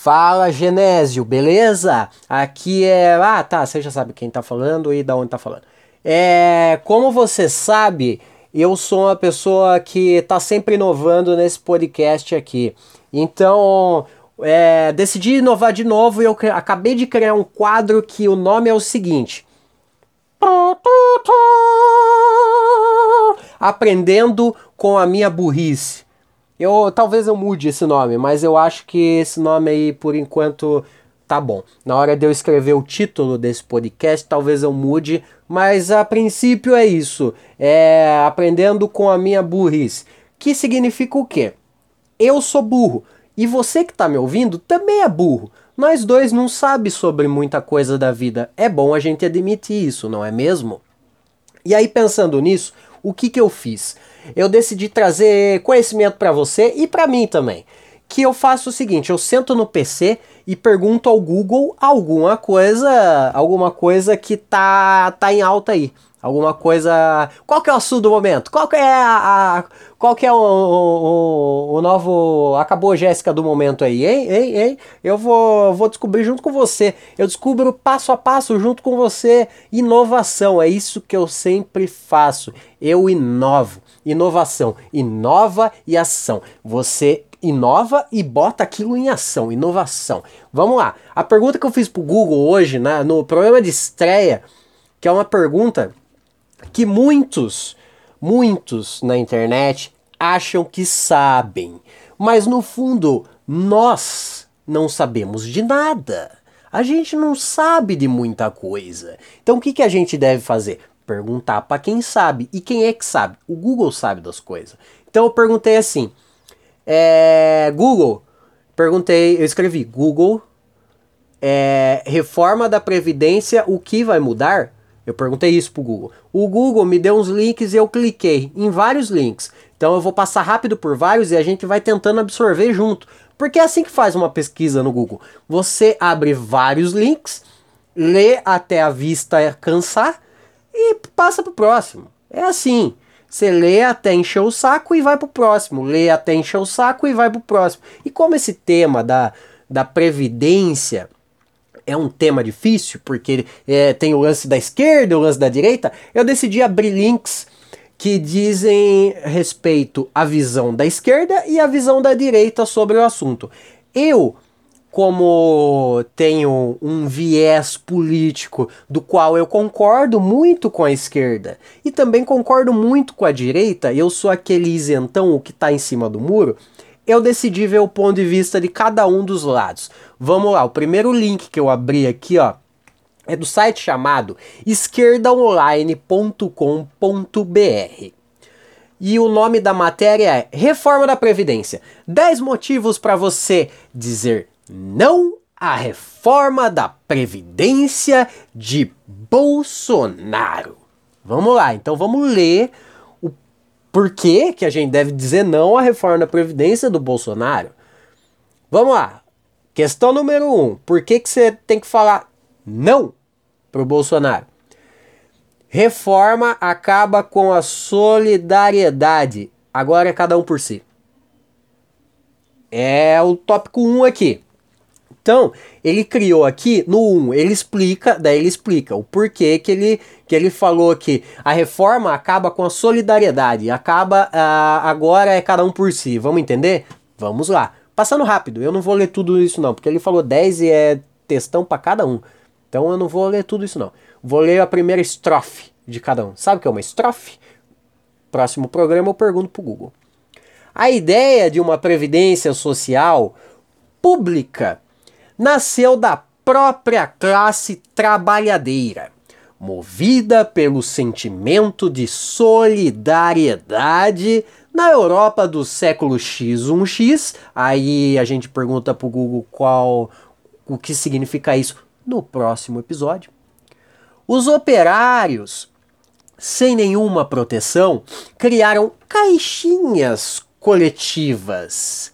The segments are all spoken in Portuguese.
Fala Genésio, beleza? Aqui é. Ah, tá, você já sabe quem tá falando e da onde tá falando. É. Como você sabe, eu sou uma pessoa que tá sempre inovando nesse podcast aqui. Então, é, decidi inovar de novo e eu acabei de criar um quadro que o nome é o seguinte: Aprendendo com a minha burrice. Eu talvez eu mude esse nome, mas eu acho que esse nome aí por enquanto tá bom. Na hora de eu escrever o título desse podcast, talvez eu mude, mas a princípio é isso. É aprendendo com a minha burrice. Que significa o quê? Eu sou burro e você que está me ouvindo também é burro. Nós dois não sabe sobre muita coisa da vida. É bom a gente admitir isso, não é mesmo? E aí pensando nisso, o que que eu fiz? eu decidi trazer conhecimento para você e para mim também. Que eu faço o seguinte, eu sento no PC e pergunto ao Google alguma coisa, alguma coisa que tá tá em alta aí. Alguma coisa. Qual que é o assunto do momento? Qual que é a. a qual que é o, o, o, novo. Acabou Jéssica do momento aí, hein? hein, hein? Eu vou, vou descobrir junto com você. Eu descubro passo a passo junto com você. Inovação, é isso que eu sempre faço. Eu inovo. Inovação. Inova e ação. Você inova e bota aquilo em ação. Inovação. Vamos lá. A pergunta que eu fiz pro Google hoje, né, no programa de estreia, que é uma pergunta que muitos, muitos na internet acham que sabem, mas no fundo nós não sabemos de nada. A gente não sabe de muita coisa. Então o que, que a gente deve fazer? Perguntar para quem sabe. E quem é que sabe? O Google sabe das coisas. Então eu perguntei assim: é, Google, perguntei, eu escrevi Google, é, reforma da Previdência, o que vai mudar? Eu perguntei isso pro Google. O Google me deu uns links e eu cliquei em vários links. Então eu vou passar rápido por vários e a gente vai tentando absorver junto. Porque é assim que faz uma pesquisa no Google. Você abre vários links, lê até a vista cansar e passa pro próximo. É assim. Você lê até encher o saco e vai pro próximo. Lê até encher o saco e vai pro próximo. E como esse tema da, da previdência é um tema difícil, porque é, tem o lance da esquerda, o lance da direita, eu decidi abrir links que dizem respeito à visão da esquerda e à visão da direita sobre o assunto. Eu, como tenho um viés político do qual eu concordo muito com a esquerda e também concordo muito com a direita, eu sou aquele isentão, que está em cima do muro, eu decidi ver o ponto de vista de cada um dos lados. Vamos lá, o primeiro link que eu abri aqui, ó, é do site chamado esquerdaonline.com.br. E o nome da matéria é Reforma da Previdência. 10 motivos para você dizer não à reforma da Previdência de Bolsonaro. Vamos lá, então vamos ler por que, que a gente deve dizer não à reforma da Previdência do Bolsonaro? Vamos lá. Questão número um. Por que, que você tem que falar não para o Bolsonaro? Reforma acaba com a solidariedade. Agora é cada um por si. É o tópico 1 um aqui. Então, ele criou aqui no 1, ele explica, daí ele explica o porquê que ele, que ele falou que a reforma acaba com a solidariedade, acaba uh, agora é cada um por si. Vamos entender? Vamos lá. Passando rápido, eu não vou ler tudo isso não, porque ele falou 10 e é textão para cada um. Então eu não vou ler tudo isso não. Vou ler a primeira estrofe de cada um. Sabe o que é uma estrofe? Próximo programa eu pergunto pro Google. A ideia de uma previdência social pública nasceu da própria classe trabalhadeira, movida pelo sentimento de solidariedade na Europa do século X1X. Aí a gente pergunta para o Google qual o que significa isso no próximo episódio. Os operários, sem nenhuma proteção, criaram caixinhas coletivas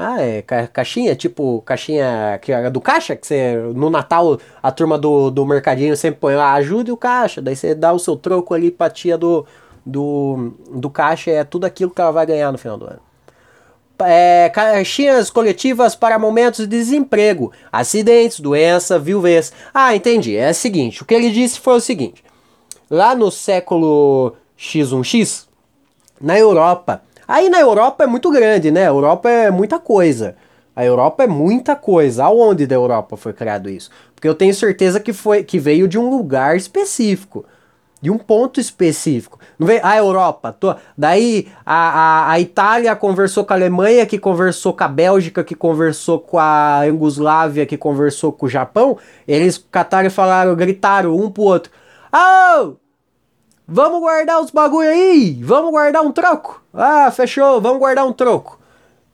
ah, é caixinha, tipo caixinha que é do caixa, que você no Natal a turma do, do mercadinho sempre põe lá, ajude o caixa, daí você dá o seu troco ali pra tia do, do, do caixa, é tudo aquilo que ela vai ganhar no final do ano. é, caixinhas coletivas para momentos de desemprego, acidentes, doença, viuvez. Ah, entendi. É o seguinte, o que ele disse foi o seguinte. Lá no século X1X, na Europa, aí na Europa é muito grande, né? A Europa é muita coisa. A Europa é muita coisa. Aonde da Europa foi criado isso? Porque eu tenho certeza que foi que veio de um lugar específico de um ponto específico. Não veio a Europa, tô, daí a, a, a, Itália conversou com a Alemanha, que conversou com a Bélgica, que conversou com a Yugoslávia, que conversou com o Japão. Eles cataram e falaram, gritaram um pro outro: Oh! Vamos guardar os bagulho aí! Vamos guardar um troco! Ah, fechou, vamos guardar um troco.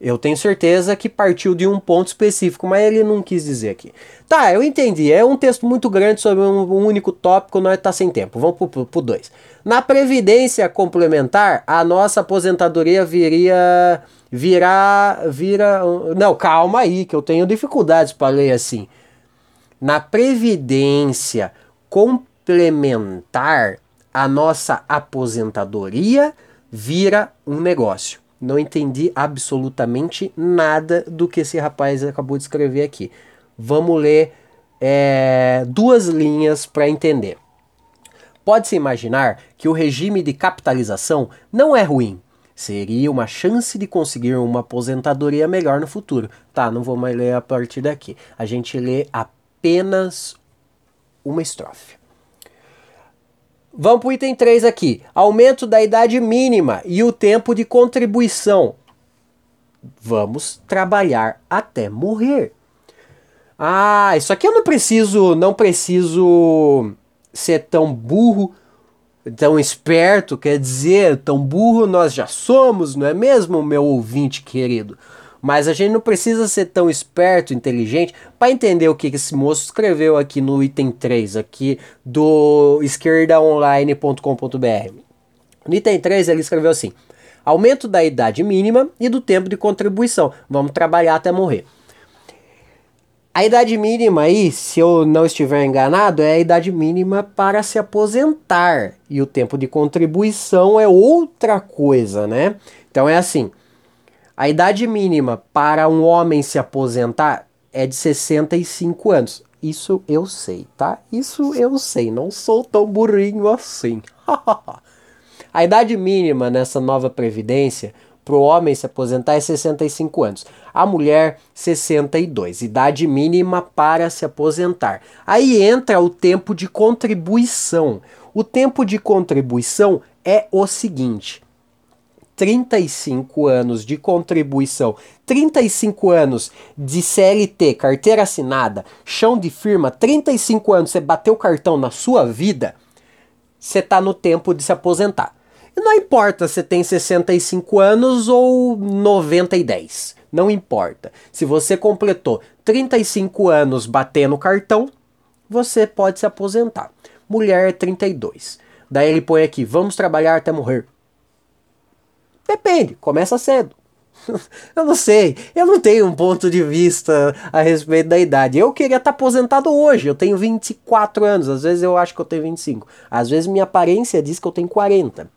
Eu tenho certeza que partiu de um ponto específico, mas ele não quis dizer aqui. Tá, eu entendi. É um texto muito grande sobre um, único tópico, nós tá sem tempo. Vamos pro, pro, pro dois. Na previdência complementar, a nossa aposentadoria viria virá vira não, calma aí, que eu tenho dificuldades para ler assim. Na previdência complementar, a nossa aposentadoria vira um negócio. Não entendi absolutamente nada do que esse rapaz acabou de escrever aqui. Vamos ler é, duas linhas para entender. Pode-se imaginar que o regime de capitalização não é ruim. Seria uma chance de conseguir uma aposentadoria melhor no futuro. Tá, não vou mais ler a partir daqui. A gente lê apenas uma estrofe. Vamos para o item 3 aqui. Aumento da idade mínima e o tempo de contribuição. Vamos trabalhar até morrer. Ah, isso aqui eu não preciso, não preciso ser tão burro, tão esperto, quer dizer, tão burro nós já somos, não é mesmo, meu ouvinte querido? Mas a gente não precisa ser tão esperto, inteligente, para entender o que esse moço escreveu aqui no item 3, aqui do esquerdaonline.com.br. No item 3 ele escreveu assim: aumento da idade mínima e do tempo de contribuição. Vamos trabalhar até morrer. A idade mínima aí, se eu não estiver enganado, é a idade mínima para se aposentar. E o tempo de contribuição é outra coisa, né? Então é assim: a idade mínima para um homem se aposentar é de 65 anos. Isso eu sei, tá? Isso eu sei, não sou tão burrinho assim. a idade mínima nessa nova previdência para o homem se aposentar é 65 anos. A mulher, 62. Idade mínima para se aposentar. Aí entra o tempo de contribuição. O tempo de contribuição é o seguinte: 35 anos de contribuição, 35 anos de CLT, carteira assinada, chão de firma, 35 anos você bateu o cartão na sua vida, você está no tempo de se aposentar. E não importa se tem 65 anos ou 90 e 10. Não importa. Se você completou 35 anos batendo cartão, você pode se aposentar. Mulher é 32. Daí ele põe aqui: vamos trabalhar até morrer. Depende, começa cedo. eu não sei, eu não tenho um ponto de vista a respeito da idade. Eu queria estar aposentado hoje, eu tenho 24 anos, às vezes eu acho que eu tenho 25. Às vezes minha aparência diz que eu tenho 40.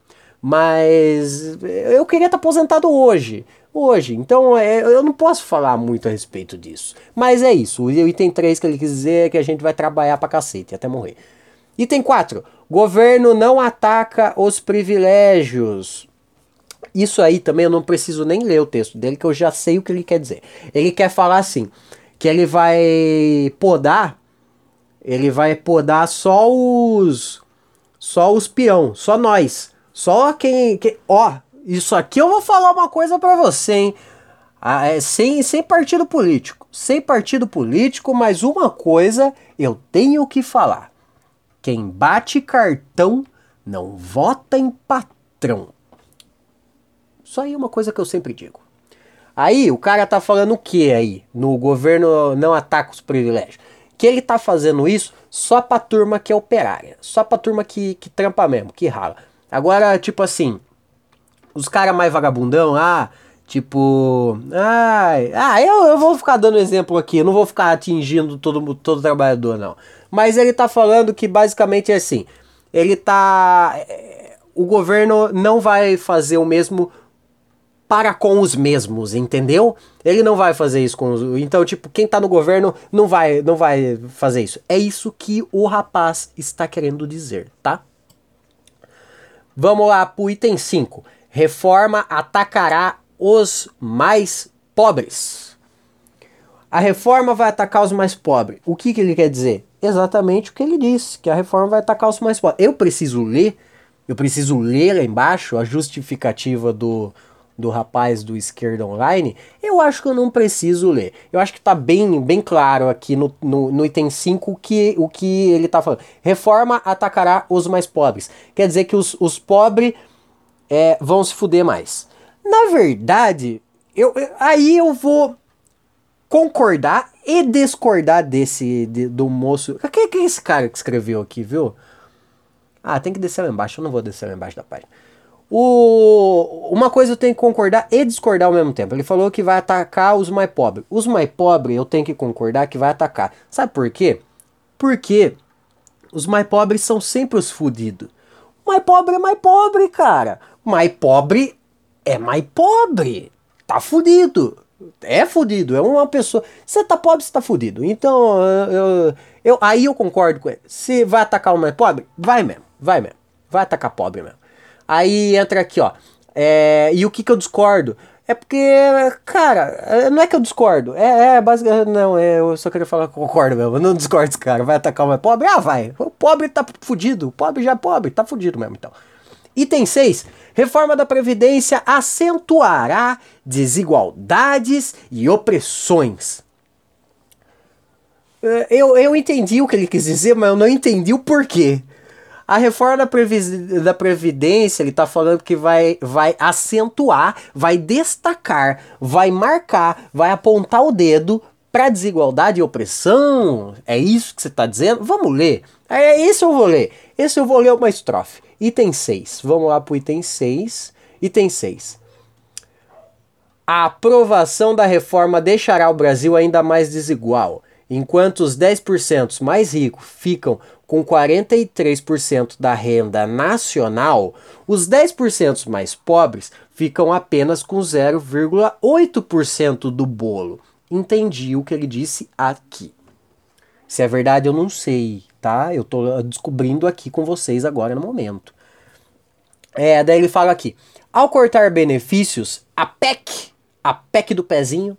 Mas eu queria estar aposentado hoje. Hoje. Então é, eu não posso falar muito a respeito disso. Mas é isso. O item 3 que ele quis dizer é que a gente vai trabalhar pra cacete até morrer. Item 4. Governo não ataca os privilégios. Isso aí também eu não preciso nem ler o texto dele, que eu já sei o que ele quer dizer. Ele quer falar assim, que ele vai podar, ele vai podar só os só os peão, só nós, só quem, quem ó, isso aqui eu vou falar uma coisa para você, hein? Ah, é, sem, sem partido político, sem partido político, mas uma coisa eu tenho que falar. Quem bate cartão não vota em patrão. Isso aí é uma coisa que eu sempre digo. Aí o cara tá falando o que aí? No governo não ataca os privilégios. Que ele tá fazendo isso só pra turma que é operária. Só pra turma que, que trampa mesmo, que rala. Agora, tipo assim, os caras mais vagabundão, ah, tipo. Ai, ah, eu, eu vou ficar dando exemplo aqui, eu não vou ficar atingindo todo, todo trabalhador, não. Mas ele tá falando que basicamente é assim. Ele tá. O governo não vai fazer o mesmo para com os mesmos, entendeu? Ele não vai fazer isso com os. Então, tipo, quem tá no governo não vai, não vai fazer isso. É isso que o rapaz está querendo dizer, tá? Vamos lá pro item 5. Reforma atacará os mais pobres. A reforma vai atacar os mais pobres. O que, que ele quer dizer? Exatamente o que ele disse, que a reforma vai atacar os mais pobres. Eu preciso ler, eu preciso ler lá embaixo a justificativa do, do rapaz do Esquerda Online, eu acho que eu não preciso ler. Eu acho que tá bem, bem claro aqui no, no, no item 5 que, o que ele tá falando. Reforma atacará os mais pobres. Quer dizer que os, os pobres é, vão se fuder mais. Na verdade, eu, aí eu vou concordar e discordar desse de, do moço. Quem que é esse cara que escreveu aqui, viu? Ah, tem que descer lá embaixo. Eu não vou descer lá embaixo da página. O, uma coisa eu tenho que concordar e discordar ao mesmo tempo. Ele falou que vai atacar os mais pobres. Os mais pobres eu tenho que concordar que vai atacar. Sabe por quê? Porque os mais pobres são sempre os fudidos. Mais pobre é mais pobre, cara. Mais pobre é mais pobre. Tá fudido. É fudido. É uma pessoa. Você tá pobre, você tá fudido. Então, eu, eu, aí eu concordo com ele. Se vai atacar o mais pobre, vai mesmo. Vai mesmo. Vai atacar pobre mesmo. Aí entra aqui, ó. É, e o que, que eu discordo? É porque, cara, é, não é que eu discordo. É, é basicamente. Não, é, eu só queria falar que concordo mesmo. Eu não discordo cara. Vai atacar o mais pobre? Ah, vai. O pobre tá fudido. O pobre já é pobre, tá fudido mesmo, então. Item 6. Reforma da Previdência acentuará desigualdades e opressões. É, eu, eu entendi o que ele quis dizer, mas eu não entendi o porquê. A reforma da, da Previdência, ele está falando que vai, vai acentuar, vai destacar, vai marcar, vai apontar o dedo para desigualdade e opressão. É isso que você está dizendo? Vamos ler. É esse eu vou ler. Esse eu vou ler uma estrofe. Item 6. Vamos lá para o item 6. Item 6. A aprovação da reforma deixará o Brasil ainda mais desigual. Enquanto os 10% mais ricos ficam com 43% da renda nacional, os 10% mais pobres ficam apenas com 0,8% do bolo. Entendi o que ele disse aqui. Se é verdade, eu não sei, tá? Eu tô descobrindo aqui com vocês agora no momento. É, daí ele fala aqui: ao cortar benefícios, a PEC, a PEC do pezinho,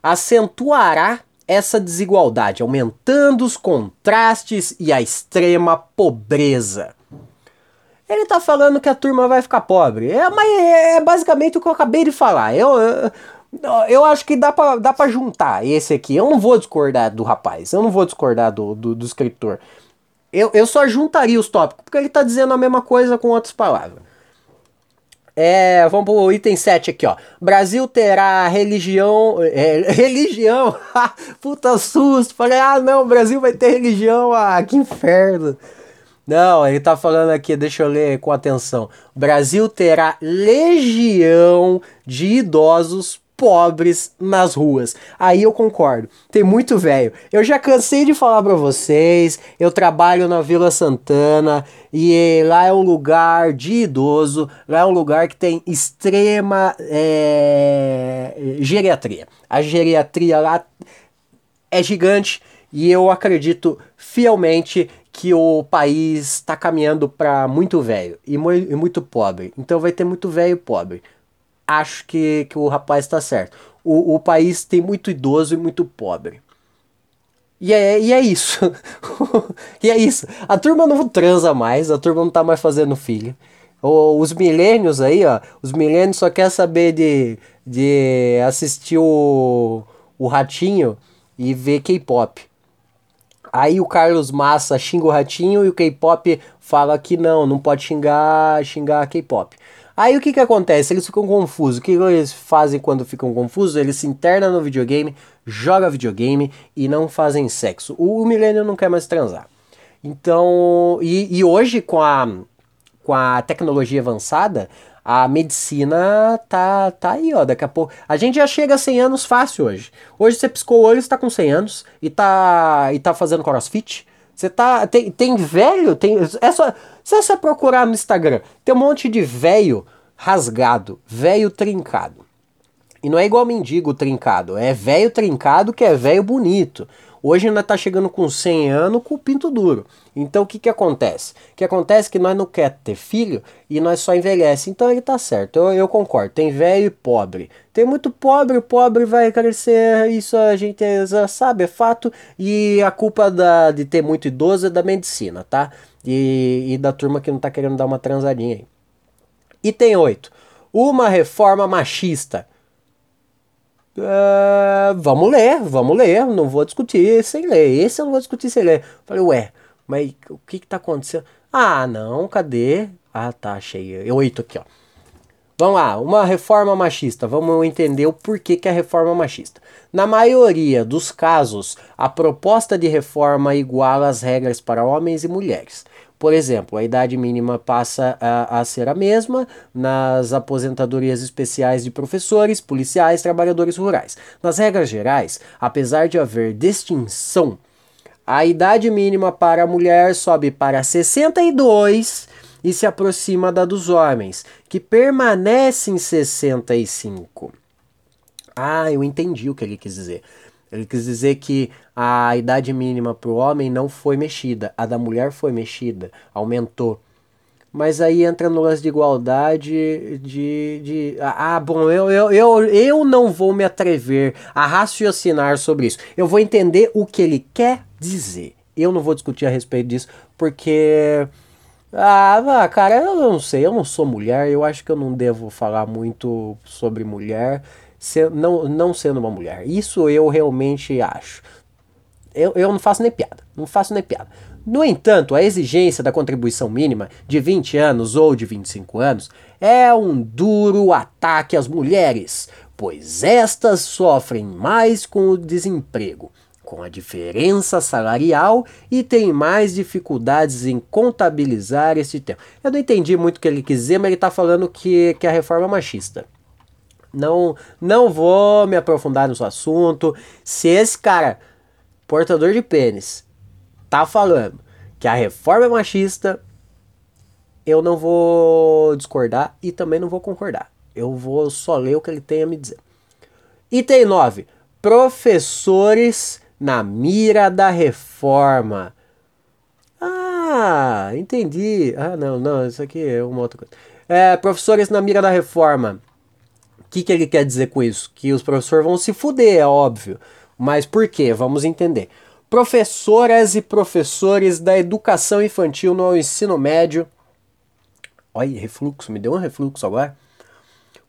acentuará essa desigualdade, aumentando os contrastes e a extrema pobreza. Ele está falando que a turma vai ficar pobre. É, mas é, é basicamente o que eu acabei de falar. Eu, eu, eu acho que dá para dá pra juntar esse aqui. Eu não vou discordar do rapaz. Eu não vou discordar do, do, do escritor. Eu, eu só juntaria os tópicos, porque ele está dizendo a mesma coisa com outras palavras. É, vamos pro item 7 aqui, ó. Brasil terá religião. É, religião! Puta susto! Falei, ah não, Brasil vai ter religião, ah, que inferno! Não, ele tá falando aqui, deixa eu ler com atenção. Brasil terá legião de idosos pobres nas ruas. Aí eu concordo. Tem muito velho. Eu já cansei de falar para vocês. Eu trabalho na Vila Santana e lá é um lugar de idoso. Lá é um lugar que tem extrema é, geriatria. A geriatria lá é gigante e eu acredito fielmente que o país está caminhando para muito velho e, muito pobre. Então vai ter muito velho pobre acho que, que o rapaz está certo. O, o país tem muito idoso e muito pobre. E é, e é isso. e é isso. A turma não transa mais, a turma não tá mais fazendo filho. Os milênios aí, ó. Os milênios só quer saber de, de assistir o, o Ratinho e ver K-pop. Aí o Carlos Massa xinga o Ratinho e o K-pop fala que não, não pode xingar, xingar K-pop. Aí o que que acontece? Eles ficam confusos. O que eles fazem quando ficam confusos? Eles se internam no videogame, jogam videogame e não fazem sexo. O, o milênio não quer mais transar. Então, e, e hoje com a, com a tecnologia avançada, a medicina tá, tá aí, ó. Daqui a pouco. A gente já chega a 100 anos fácil hoje. Hoje você piscou o olho, você tá com 100 anos e tá, e tá fazendo crossfit. Você tá. Tem, tem velho, tem. É só. Se você procurar no Instagram, tem um monte de velho rasgado, velho trincado. E não é igual mendigo trincado, é velho trincado que é velho bonito. Hoje ainda tá chegando com 100 anos com o pinto duro. Então o que que acontece? O que acontece é que nós não quer ter filho e nós só envelhece. Então ele tá certo, eu, eu concordo. Tem velho e pobre. Tem muito pobre, o pobre vai crescer, isso a gente sabe, é fato. E a culpa da, de ter muito idoso é da medicina, tá? E, e da turma que não tá querendo dar uma transadinha aí. E tem oito. Uma reforma machista. Uh, vamos ler, vamos ler, não vou discutir sem ler. Esse eu não vou discutir sem ler. Falei, ué, mas o que que tá acontecendo? Ah, não, cadê? Ah, tá, achei. Oito aqui, ó. Vamos lá, uma reforma machista. Vamos entender o porquê que é reforma machista. Na maioria dos casos, a proposta de reforma iguala as regras para homens e mulheres. Por exemplo, a idade mínima passa a, a, ser a mesma nas aposentadorias especiais de professores, policiais, trabalhadores rurais. Nas regras gerais, apesar de haver distinção, a idade mínima para a mulher sobe para 62 e se aproxima da dos homens, que permanece em 65. Ah, eu entendi o que ele quis dizer. Ele quis dizer que a idade mínima para o homem não foi mexida, a da mulher foi mexida, aumentou. Mas aí entra no lance de igualdade de. de ah, bom, eu, eu, eu, eu não vou me atrever a raciocinar sobre isso. Eu vou entender o que ele quer dizer. Eu não vou discutir a respeito disso, porque. Ah, cara, eu não sei, eu não sou mulher, eu acho que eu não devo falar muito sobre mulher não, não sendo uma mulher. Isso eu realmente acho. Eu, eu não faço nem piada. Não faço nem piada. No entanto, a exigência da contribuição mínima de 20 anos ou de 25 anos é um duro ataque às mulheres, pois estas sofrem mais com o desemprego, com a diferença salarial e têm mais dificuldades em contabilizar esse tempo. Eu não entendi muito o que ele quis dizer, mas ele está falando que, que a reforma é machista. Não, não vou me aprofundar no assunto. Se esse cara, portador de pênis, tá falando que a reforma é machista, eu não vou discordar e também não vou concordar. Eu vou só ler o que ele tem a me dizer. Item 9. Professores na mira da reforma. Ah, entendi. Ah, não, não, isso aqui é uma outra coisa. É, professores na mira da reforma. O que, que ele quer dizer com isso? Que os professores vão se fuder, é óbvio. Mas por quê? Vamos entender. Professoras e professores da educação infantil no ensino médio. Olha, refluxo, me deu um refluxo agora.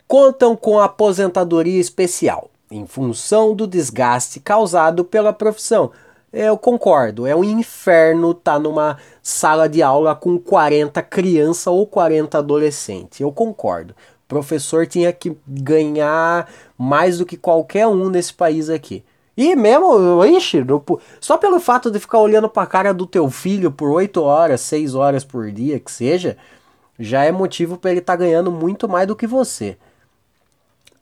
Contam com aposentadoria especial, em função do desgaste causado pela profissão. Eu concordo, é um inferno estar tá numa sala de aula com 40 crianças ou 40 adolescentes. Eu concordo professor tinha que ganhar mais do que qualquer um nesse país aqui. E mesmo, ixi, só pelo fato de ficar olhando para a cara do teu filho por 8 horas, 6 horas por dia, que seja, já é motivo para ele estar tá ganhando muito mais do que você.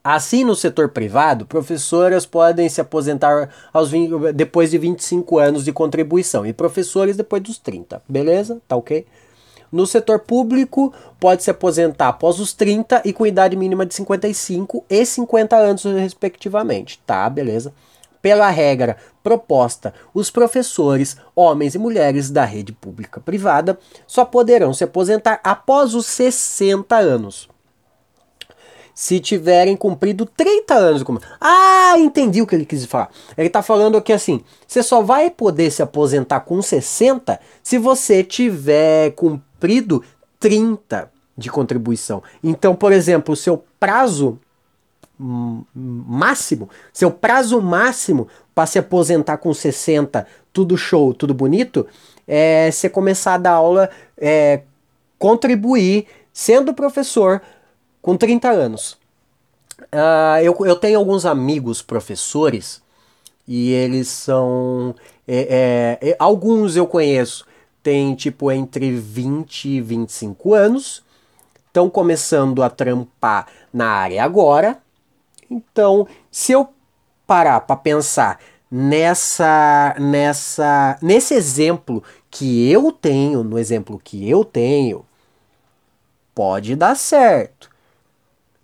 Assim, no setor privado, professoras podem se aposentar aos 20, depois de 25 anos de contribuição e professores depois dos 30, beleza? Tá ok? No setor público, pode se aposentar após os 30 e com idade mínima de 55 e 50 anos, respectivamente. Tá, beleza? Pela regra proposta, os professores, homens e mulheres da rede pública privada, só poderão se aposentar após os 60 anos se tiverem cumprido 30 anos. Ah, entendi o que ele quis falar. Ele está falando aqui assim: você só vai poder se aposentar com 60 se você tiver cumprido 30 de contribuição. Então, por exemplo, o seu prazo máximo, seu prazo máximo para se aposentar com 60, tudo show, tudo bonito, é você começar a dar aula, é, contribuir, sendo professor com 30 anos. Uh, eu, eu tenho alguns amigos professores e eles são. É, é, é, alguns eu conheço, tem tipo entre 20 e 25 anos, estão começando a trampar na área agora. Então, se eu parar para pensar nessa, nessa, nesse exemplo que eu tenho, no exemplo que eu tenho, pode dar certo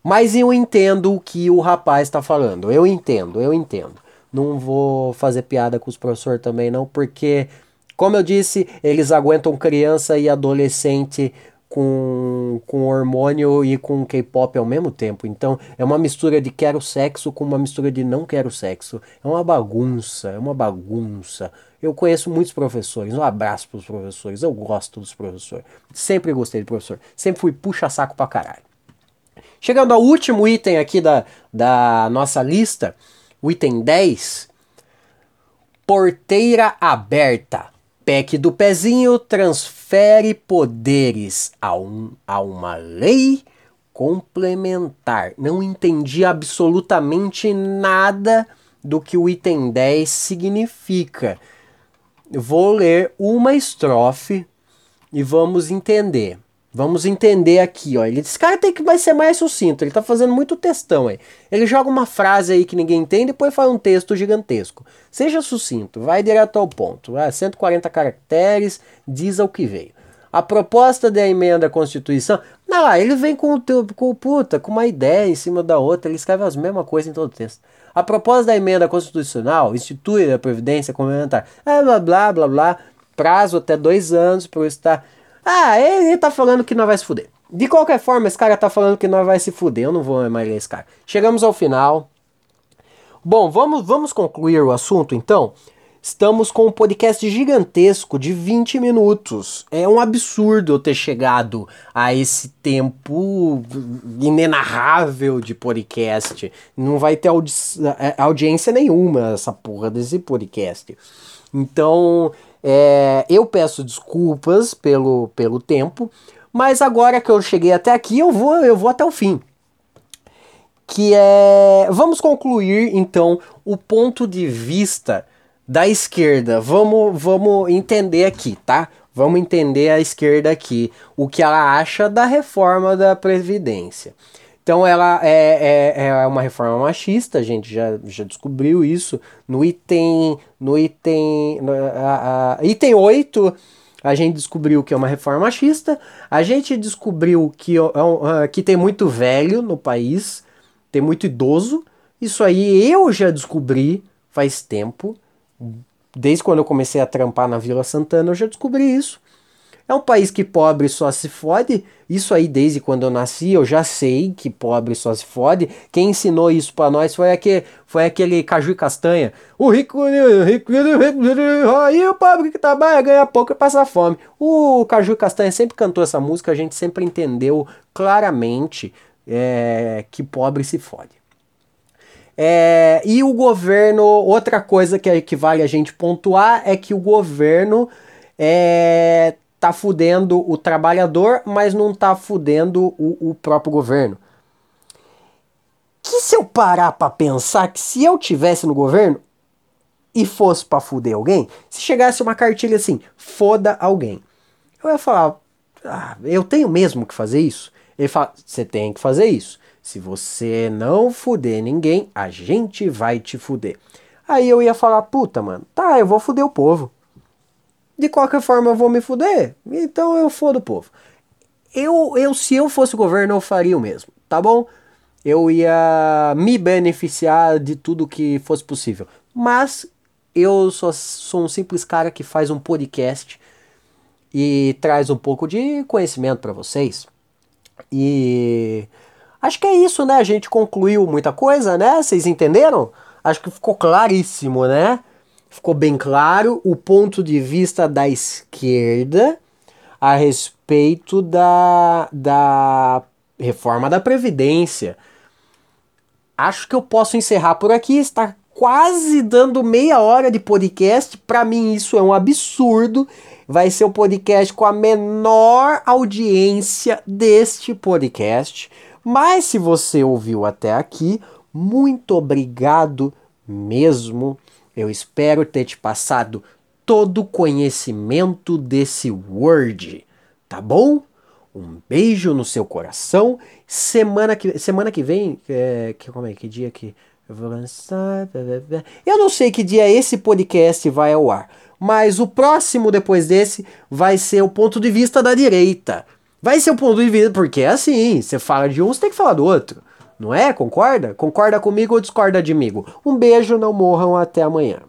Mas eu entendo o que o rapaz está falando. Eu entendo, eu entendo. Não vou fazer piada com os professores também, não, porque, como eu disse, eles aguentam criança e adolescente com, com hormônio e com K-pop ao mesmo tempo. Então é uma mistura de quero sexo com uma mistura de não quero sexo. É uma bagunça, é uma bagunça. Eu conheço muitos professores, um abraço para os professores, eu gosto dos professores. Sempre gostei de professor, sempre fui puxa-saco pra caralho. Chegando ao último item aqui da, da nossa lista, o item 10, porteira aberta. PEC do pezinho transfere poderes a, um, a uma lei complementar. Não entendi absolutamente nada do que o item 10 significa. Vou ler uma estrofe e vamos entender. Vamos entender aqui, ó. Ele, esse cara tem que vai ser mais sucinto. Ele tá fazendo muito textão aí. Ele joga uma frase aí que ninguém entende e depois faz um texto gigantesco. Seja sucinto, vai direto ao ponto. Ah, 140 caracteres, diz ao que veio. A proposta da emenda à Constituição. Não, lá, ele vem com o teu, com puta, com uma ideia em cima da outra, ele escreve as mesmas coisas em todo o texto. A proposta da emenda constitucional institui a Previdência Complementar. Ah, blá blá blá blá. Prazo até dois anos para o Estado. Ah, ele tá falando que nós vai se fuder. De qualquer forma, esse cara tá falando que nós vai se fuder. Eu não vou mais ler esse cara. Chegamos ao final. Bom, vamos, vamos concluir o assunto então. Estamos com um podcast gigantesco de 20 minutos. É um absurdo eu ter chegado a esse tempo inenarrável de podcast. Não vai ter audi é, audiência nenhuma essa porra desse podcast. Então, é, eu peço desculpas pelo, pelo tempo, mas agora que eu cheguei até aqui, eu vou, eu vou até o fim. Que é. Vamos concluir então o ponto de vista da esquerda. Vamos, vamos entender aqui, tá? Vamos entender a esquerda aqui, o que ela acha da reforma da Previdência. Então ela é, é, é uma reforma machista, a gente já, já descobriu isso. No item. No item. No, a, a, item 8, a gente descobriu que é uma reforma machista. A gente descobriu que, uh, que tem muito velho no país, tem muito idoso. Isso aí eu já descobri faz tempo. Desde quando eu comecei a trampar na Vila Santana, eu já descobri isso. É um país que pobre só se fode. Isso aí, desde quando eu nasci, eu já sei que pobre só se fode. Quem ensinou isso para nós foi aquele, foi aquele Caju e Castanha. O rico, o rico, e o pobre que trabalha ganha pouco e passa fome. O Caju e Castanha sempre cantou essa música, a gente sempre entendeu claramente é, que pobre se fode. É, e o governo, outra coisa que, que vale a gente pontuar é que o governo é, tá fudendo o trabalhador, mas não tá fudendo o, o próprio governo. Que se eu parar para pensar que se eu tivesse no governo e fosse para fuder alguém, se chegasse uma cartilha assim, foda alguém, eu ia falar, ah, eu tenho mesmo que fazer isso? Ele fala, você tem que fazer isso. Se você não fuder ninguém, a gente vai te fuder. Aí eu ia falar, puta, mano, tá, eu vou fuder o povo de qualquer forma eu vou me fuder. Então eu fodo o povo. Eu, eu, se eu fosse governo, eu faria o mesmo, tá bom? Eu ia me beneficiar de tudo que fosse possível. Mas eu só sou um simples cara que faz um podcast e traz um pouco de conhecimento para vocês. E acho que é isso, né? A gente concluiu muita coisa, né? Vocês entenderam? Acho que ficou claríssimo, né? Ficou bem claro o ponto de vista da esquerda a respeito da, da reforma da Previdência. Acho que eu posso encerrar por aqui. Está quase dando meia hora de podcast. Para mim, isso é um absurdo. Vai ser o podcast com a menor audiência deste podcast. Mas se você ouviu até aqui, muito obrigado mesmo. Eu espero ter te passado todo o conhecimento desse Word, tá bom? Um beijo no seu coração. Semana que, semana que vem, é, que, como é que dia que eu vou lançar? Eu não sei que dia esse podcast vai ao ar, mas o próximo depois desse vai ser o ponto de vista da direita. Vai ser o ponto de vista, porque é assim, você fala de um, você tem que falar do outro. Não é? Concorda? Concorda comigo ou discorda de mim? Um beijo, não morram até amanhã.